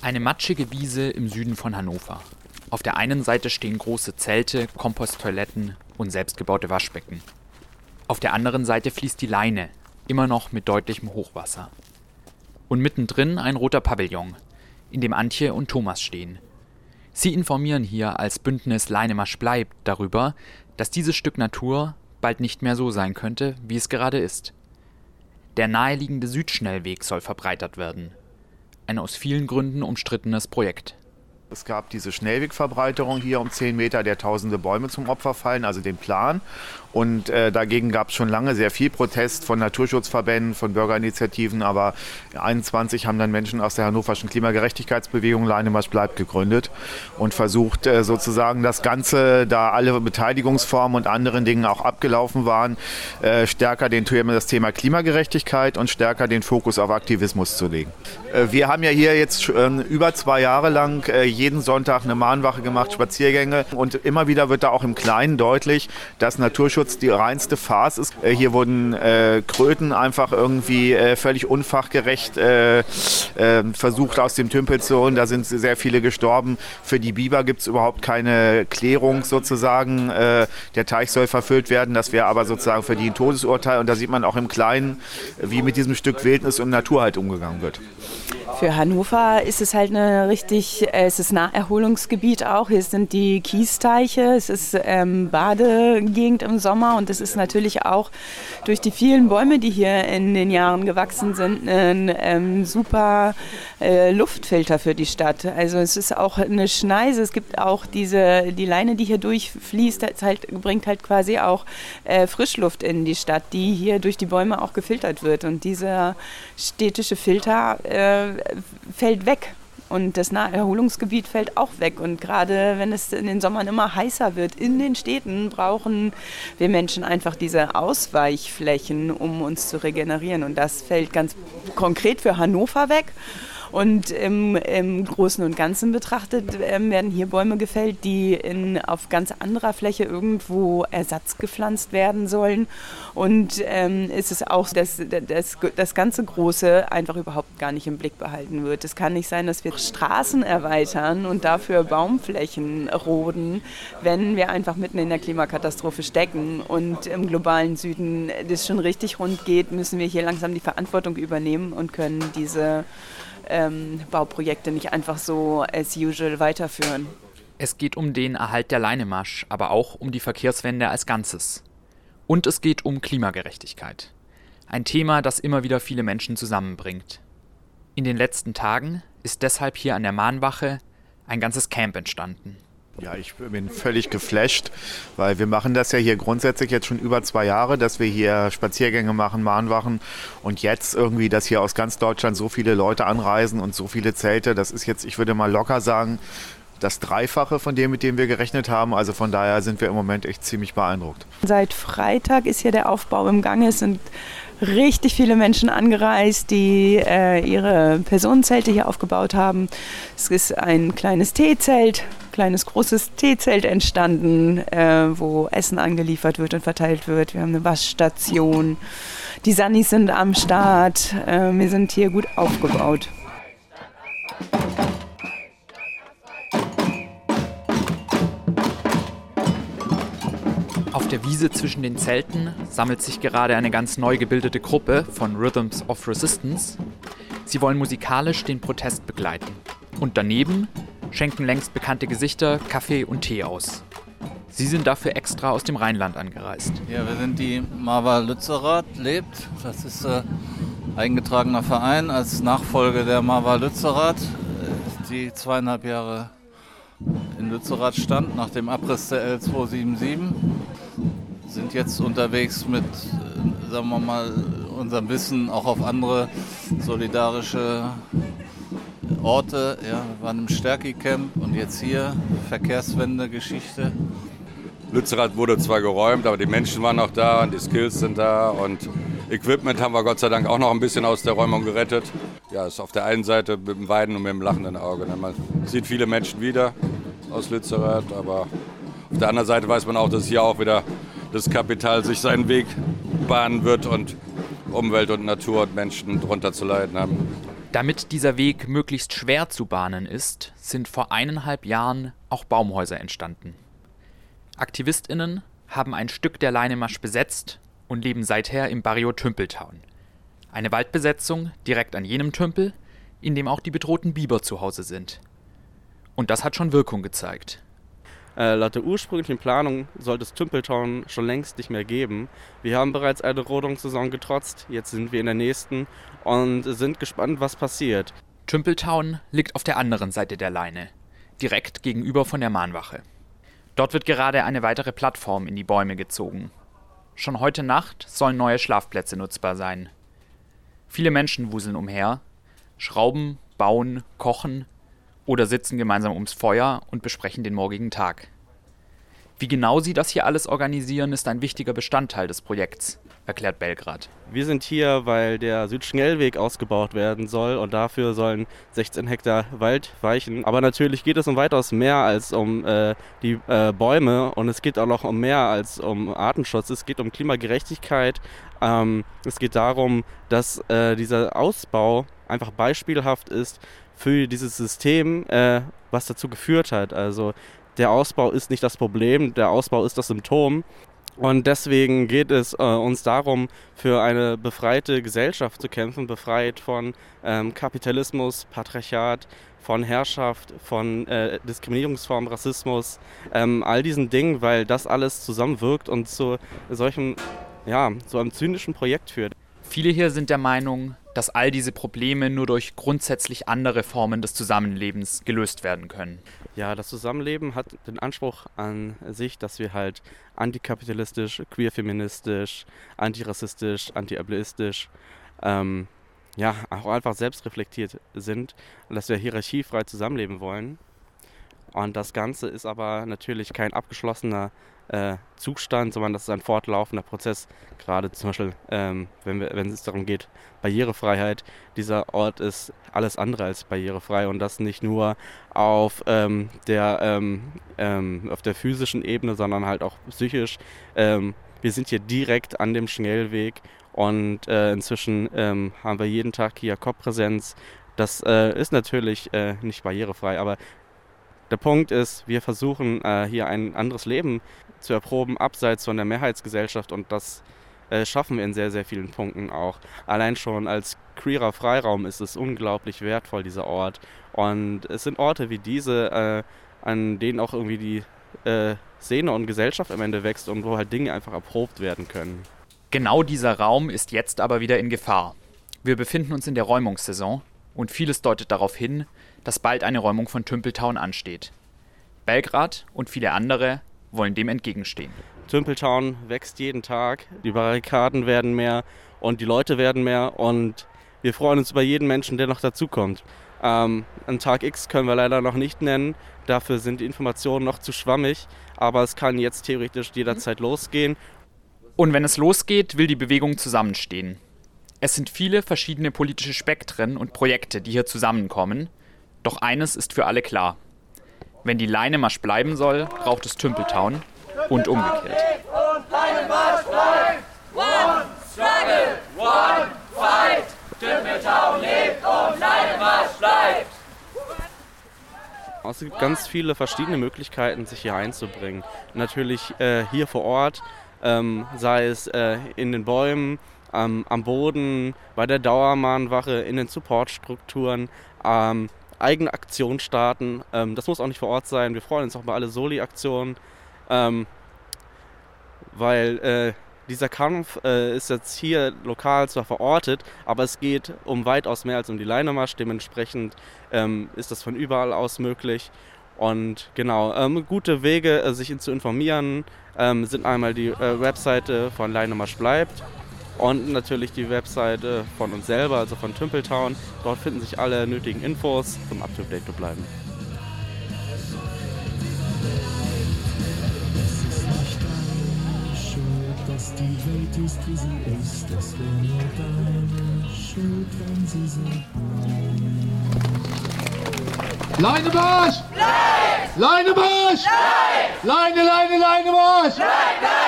Eine matschige Wiese im Süden von Hannover. Auf der einen Seite stehen große Zelte, Komposttoiletten und selbstgebaute Waschbecken. Auf der anderen Seite fließt die Leine, immer noch mit deutlichem Hochwasser. Und mittendrin ein roter Pavillon, in dem Antje und Thomas stehen. Sie informieren hier als Bündnis Leinemasch bleibt darüber, dass dieses Stück Natur bald nicht mehr so sein könnte, wie es gerade ist. Der naheliegende Südschnellweg soll verbreitert werden. Ein aus vielen Gründen umstrittenes Projekt. Es gab diese Schnellwegverbreiterung hier um 10 Meter, der tausende Bäume zum Opfer fallen, also den Plan. Und äh, dagegen gab es schon lange sehr viel Protest von Naturschutzverbänden, von Bürgerinitiativen. Aber 21 haben dann Menschen aus der hannoverschen Klimagerechtigkeitsbewegung Leinemarsch bleibt gegründet und versucht äh, sozusagen das Ganze, da alle Beteiligungsformen und anderen Dingen auch abgelaufen waren, äh, stärker den, das Thema Klimagerechtigkeit und stärker den Fokus auf Aktivismus zu legen. Äh, wir haben ja hier jetzt über zwei Jahre lang äh, jeden Sonntag eine Mahnwache gemacht, Spaziergänge. Und immer wieder wird da auch im Kleinen deutlich, dass Naturschutz die reinste Farce ist. Äh, hier wurden äh, Kröten einfach irgendwie äh, völlig unfachgerecht äh, äh, versucht aus dem Tümpel zu holen. Da sind sehr viele gestorben. Für die Biber gibt es überhaupt keine Klärung sozusagen. Der Teich soll verfüllt werden. Das wäre aber sozusagen für die ein Todesurteil. Und da sieht man auch im Kleinen, wie mit diesem Stück Wildnis und Natur halt umgegangen wird. Für Hannover ist es halt eine richtig, es ist Naherholungsgebiet auch. Hier sind die Kiesteiche, es ist ähm, Badegegend im Sommer und es ist natürlich auch durch die vielen Bäume, die hier in den Jahren gewachsen sind, ein ähm, super äh, Luftfilter für die Stadt. Also es ist auch eine Schneise. Es gibt auch diese die Leine, die hier durchfließt, halt, bringt halt quasi auch äh, Frischluft in die Stadt, die hier durch die Bäume auch gefiltert wird. Und dieser städtische Filter äh, fällt weg. Und das Naherholungsgebiet fällt auch weg. Und gerade wenn es in den Sommern immer heißer wird, in den Städten brauchen wir Menschen einfach diese Ausweichflächen, um uns zu regenerieren. Und das fällt ganz konkret für Hannover weg. Und im, im Großen und Ganzen betrachtet ähm, werden hier Bäume gefällt, die in, auf ganz anderer Fläche irgendwo Ersatz gepflanzt werden sollen. Und ähm, ist es auch, dass das, das ganze Große einfach überhaupt gar nicht im Blick behalten wird. Es kann nicht sein, dass wir Straßen erweitern und dafür Baumflächen roden, wenn wir einfach mitten in der Klimakatastrophe stecken und im globalen Süden das schon richtig rund geht, müssen wir hier langsam die Verantwortung übernehmen und können diese ähm, Bauprojekte nicht einfach so as usual weiterführen. Es geht um den Erhalt der Leinemasch, aber auch um die Verkehrswende als Ganzes. Und es geht um Klimagerechtigkeit. Ein Thema, das immer wieder viele Menschen zusammenbringt. In den letzten Tagen ist deshalb hier an der Mahnwache ein ganzes Camp entstanden. Ja, ich bin völlig geflasht, weil wir machen das ja hier grundsätzlich jetzt schon über zwei Jahre, dass wir hier Spaziergänge machen, Mahnwachen und jetzt irgendwie, dass hier aus ganz Deutschland so viele Leute anreisen und so viele Zelte, das ist jetzt, ich würde mal locker sagen, das Dreifache von dem, mit dem wir gerechnet haben. Also von daher sind wir im Moment echt ziemlich beeindruckt. Seit Freitag ist hier der Aufbau im Gange. Es sind richtig viele Menschen angereist, die äh, ihre Personenzelte hier aufgebaut haben. Es ist ein kleines Teezelt, kleines großes Teezelt entstanden, äh, wo Essen angeliefert wird und verteilt wird. Wir haben eine Waschstation. Die Sannis sind am Start. Äh, wir sind hier gut aufgebaut. Auf der Wiese zwischen den Zelten sammelt sich gerade eine ganz neu gebildete Gruppe von Rhythms of Resistance. Sie wollen musikalisch den Protest begleiten. Und daneben schenken längst bekannte Gesichter Kaffee und Tee aus. Sie sind dafür extra aus dem Rheinland angereist. Ja, wir sind die Marva Lützerath lebt. Das ist äh, eingetragener Verein als Nachfolge der Marva Lützerath, äh, die zweieinhalb Jahre in Lützerath stand nach dem Abriss der L277 sind jetzt unterwegs mit, äh, sagen wir mal, unserem Wissen auch auf andere solidarische Orte. Ja, wir waren im Stärki-Camp und jetzt hier Verkehrswende-Geschichte. Lützerath wurde zwar geräumt, aber die Menschen waren noch da und die Skills sind da und Equipment haben wir Gott sei Dank auch noch ein bisschen aus der Räumung gerettet. Ja, ist auf der einen Seite mit dem Weiden und mit dem lachenden Auge. Man sieht viele Menschen wieder aus Lützerath, aber auf der anderen Seite weiß man auch, dass hier auch wieder das Kapital sich seinen Weg bahnen wird und Umwelt und Natur und Menschen drunter zu leiden haben. Damit dieser Weg möglichst schwer zu bahnen ist, sind vor eineinhalb Jahren auch Baumhäuser entstanden. AktivistInnen haben ein Stück der Leinemasch besetzt und leben seither im Barrio Tümpeltown. Eine Waldbesetzung direkt an jenem Tümpel, in dem auch die bedrohten Biber zu Hause sind. Und das hat schon Wirkung gezeigt. Äh, laut der ursprünglichen Planung sollte es Tümpeltown schon längst nicht mehr geben. Wir haben bereits eine Rodungssaison getrotzt, jetzt sind wir in der nächsten und sind gespannt, was passiert. Tümpeltown liegt auf der anderen Seite der Leine, direkt gegenüber von der Mahnwache. Dort wird gerade eine weitere Plattform in die Bäume gezogen. Schon heute Nacht sollen neue Schlafplätze nutzbar sein. Viele Menschen wuseln umher, schrauben, bauen, kochen oder sitzen gemeinsam ums Feuer und besprechen den morgigen Tag. Wie genau sie das hier alles organisieren, ist ein wichtiger Bestandteil des Projekts, erklärt Belgrad. Wir sind hier, weil der Südschnellweg ausgebaut werden soll und dafür sollen 16 Hektar Wald weichen. Aber natürlich geht es um weitaus mehr als um äh, die äh, Bäume und es geht auch noch um mehr als um Artenschutz. Es geht um Klimagerechtigkeit. Ähm, es geht darum, dass äh, dieser Ausbau einfach beispielhaft ist für dieses System, äh, was dazu geführt hat. Also der Ausbau ist nicht das Problem, der Ausbau ist das Symptom. Und deswegen geht es äh, uns darum, für eine befreite Gesellschaft zu kämpfen, befreit von ähm, Kapitalismus, Patriarchat, von Herrschaft, von äh, Diskriminierungsform, Rassismus, ähm, all diesen Dingen, weil das alles zusammenwirkt und zu solchem, ja, so einem zynischen Projekt führt. Viele hier sind der Meinung, dass all diese Probleme nur durch grundsätzlich andere Formen des Zusammenlebens gelöst werden können. Ja, das Zusammenleben hat den Anspruch an sich, dass wir halt antikapitalistisch, queerfeministisch, antirassistisch, antiableistisch, ähm, ja, auch einfach selbstreflektiert sind dass wir hierarchiefrei zusammenleben wollen. Und das Ganze ist aber natürlich kein abgeschlossener äh, Zustand, sondern das ist ein fortlaufender Prozess. Gerade zum Beispiel, ähm, wenn, wir, wenn es darum geht, Barrierefreiheit. Dieser Ort ist alles andere als barrierefrei und das nicht nur auf, ähm, der, ähm, ähm auf der physischen Ebene, sondern halt auch psychisch. Ähm, wir sind hier direkt an dem Schnellweg und äh, inzwischen ähm, haben wir jeden Tag hier Kopfpräsenz. Das äh, ist natürlich äh, nicht barrierefrei, aber der Punkt ist, wir versuchen äh, hier ein anderes Leben zu erproben, abseits von der Mehrheitsgesellschaft und das äh, schaffen wir in sehr, sehr vielen Punkten auch. Allein schon als queerer Freiraum ist es unglaublich wertvoll, dieser Ort. Und es sind Orte wie diese, äh, an denen auch irgendwie die äh, Szene und Gesellschaft am Ende wächst und wo halt Dinge einfach erprobt werden können. Genau dieser Raum ist jetzt aber wieder in Gefahr. Wir befinden uns in der Räumungssaison und vieles deutet darauf hin, dass bald eine Räumung von Tümpeltown ansteht. Belgrad und viele andere wollen dem entgegenstehen. Tümpeltown wächst jeden Tag, die Barrikaden werden mehr und die Leute werden mehr und wir freuen uns über jeden Menschen, der noch dazukommt. Ähm, einen Tag X können wir leider noch nicht nennen, dafür sind die Informationen noch zu schwammig, aber es kann jetzt theoretisch jederzeit losgehen. Und wenn es losgeht, will die Bewegung zusammenstehen. Es sind viele verschiedene politische Spektren und Projekte, die hier zusammenkommen, doch eines ist für alle klar. Wenn die Leinemarsch bleiben soll, braucht es Tümpeltown und umgekehrt. Es gibt ganz viele verschiedene Möglichkeiten, sich hier einzubringen. Natürlich äh, hier vor Ort, ähm, sei es äh, in den Bäumen, ähm, am Boden, bei der Dauermahnwache, in den Supportstrukturen, ähm, eigene Aktionen starten. Ähm, das muss auch nicht vor Ort sein. Wir freuen uns auch bei alle Soli-Aktionen, ähm, weil äh, dieser Kampf äh, ist jetzt hier lokal zwar verortet, aber es geht um weitaus mehr als um die Leinemarsch. Dementsprechend ähm, ist das von überall aus möglich. Und genau, ähm, gute Wege, äh, sich zu informieren, ähm, sind einmal die äh, Webseite von Leinemarsch bleibt und natürlich die Webseite von uns selber, also von Tümpeltown. Dort finden sich alle nötigen Infos, um up to date zu bleiben. dass die Welt ist, wie sie ist. Das wäre nur deine Schuld, wenn sie so Leinemarsch! Nein! Leinemarsch! Nein! Leine, Leine, Leinemarsch! Nein, nein!